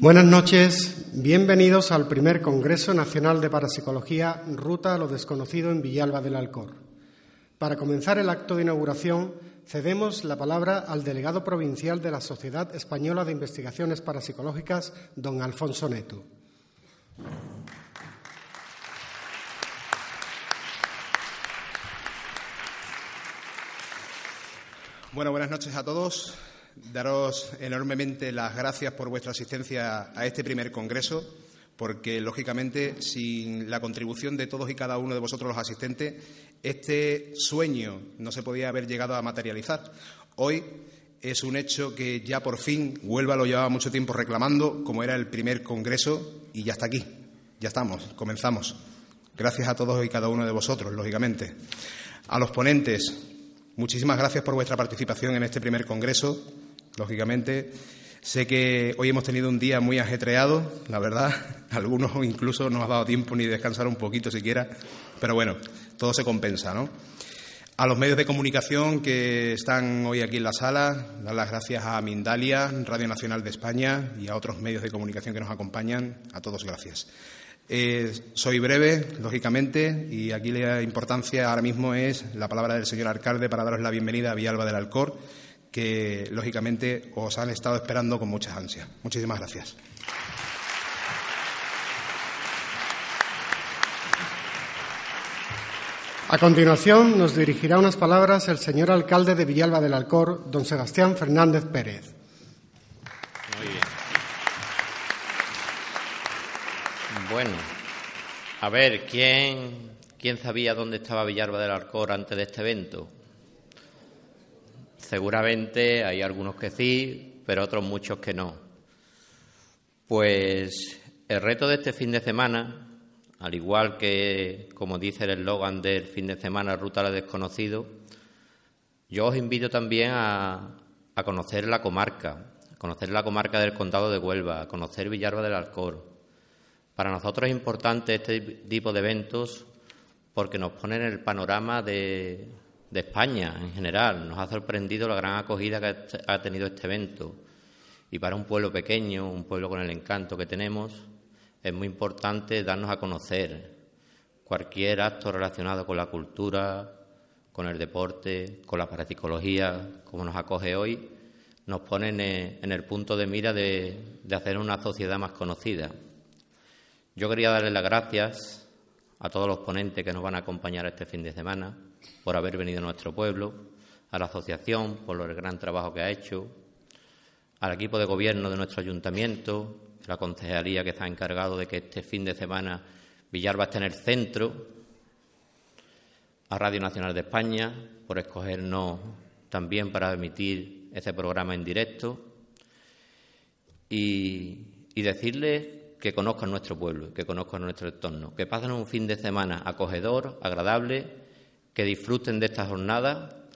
Buenas noches, bienvenidos al primer Congreso Nacional de Parapsicología Ruta a lo Desconocido en Villalba del Alcor. Para comenzar el acto de inauguración, cedemos la palabra al delegado provincial de la Sociedad Española de Investigaciones Parapsicológicas, don Alfonso Neto. Bueno, buenas noches a todos. Daros enormemente las gracias por vuestra asistencia a este primer congreso, porque, lógicamente, sin la contribución de todos y cada uno de vosotros los asistentes, este sueño no se podía haber llegado a materializar. Hoy es un hecho que ya por fin Huelva lo llevaba mucho tiempo reclamando, como era el primer congreso, y ya está aquí. Ya estamos, comenzamos. Gracias a todos y cada uno de vosotros, lógicamente. A los ponentes, Muchísimas gracias por vuestra participación en este primer congreso. Lógicamente, sé que hoy hemos tenido un día muy ajetreado, la verdad. Algunos incluso no ha dado tiempo ni descansar un poquito siquiera. Pero bueno, todo se compensa, ¿no? A los medios de comunicación que están hoy aquí en la sala, dar las gracias a Mindalia, Radio Nacional de España y a otros medios de comunicación que nos acompañan. A todos gracias. Eh, soy breve, lógicamente, y aquí la importancia ahora mismo es la palabra del señor alcalde para daros la bienvenida a Villalba del Alcor, que lógicamente os han estado esperando con muchas ansias. Muchísimas gracias. A continuación nos dirigirá unas palabras el señor alcalde de Villalba del Alcor, don Sebastián Fernández Pérez. Bueno, a ver, ¿quién, ¿quién sabía dónde estaba Villarba del Arcor antes de este evento? Seguramente hay algunos que sí, pero otros muchos que no. Pues el reto de este fin de semana, al igual que, como dice el eslogan del fin de semana, Ruta al Desconocido, yo os invito también a, a conocer la comarca, a conocer la comarca del Condado de Huelva, a conocer Villarba del Alcor, para nosotros es importante este tipo de eventos porque nos ponen en el panorama de, España en general. Nos ha sorprendido la gran acogida que ha tenido este evento. Y para un pueblo pequeño, un pueblo con el encanto que tenemos, es muy importante darnos a conocer. Cualquier acto relacionado con la cultura, con el deporte, con la parapsicología, como nos acoge hoy, nos pone en el punto de mira de hacer una sociedad más conocida. Yo quería darle las gracias a todos los ponentes que nos van a acompañar este fin de semana por haber venido a nuestro pueblo, a la asociación por el gran trabajo que ha hecho, al equipo de gobierno de nuestro ayuntamiento, la concejalía que está encargado de que este fin de semana Villarba esté en el centro, a Radio Nacional de España por escogernos también para emitir ese programa en directo y decirles que conozcan nuestro pueblo, que conozcan nuestro entorno, que pasen un fin de semana acogedor, agradable, que disfruten de esta jornada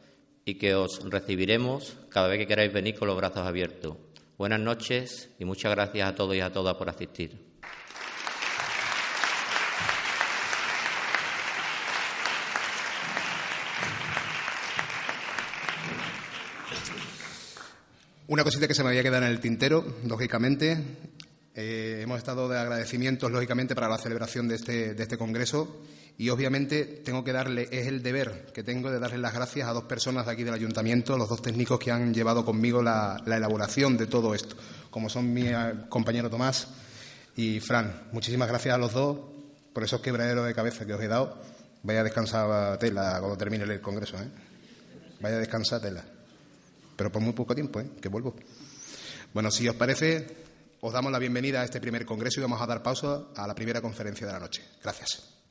y que os recibiremos cada vez que queráis venir con los brazos abiertos. Buenas noches y muchas gracias a todos y a todas por asistir. Una cosita que se me había quedado en el tintero, lógicamente, eh, hemos estado de agradecimientos, lógicamente, para la celebración de este, de este congreso y, obviamente, tengo que darle, es el deber que tengo de darle las gracias a dos personas de aquí del ayuntamiento, los dos técnicos que han llevado conmigo la, elaboración de todo esto, como son mi eh, compañero Tomás y Fran. Muchísimas gracias a los dos por esos quebraderos de cabeza que os he dado. Vaya a descansar tela cuando termine el congreso, ¿eh? Vaya a descansar tela. Pero por muy poco tiempo, ¿eh? Que vuelvo. Bueno, si os parece, os damos la bienvenida a este primer congreso y vamos a dar pausa a la primera conferencia de la noche. Gracias.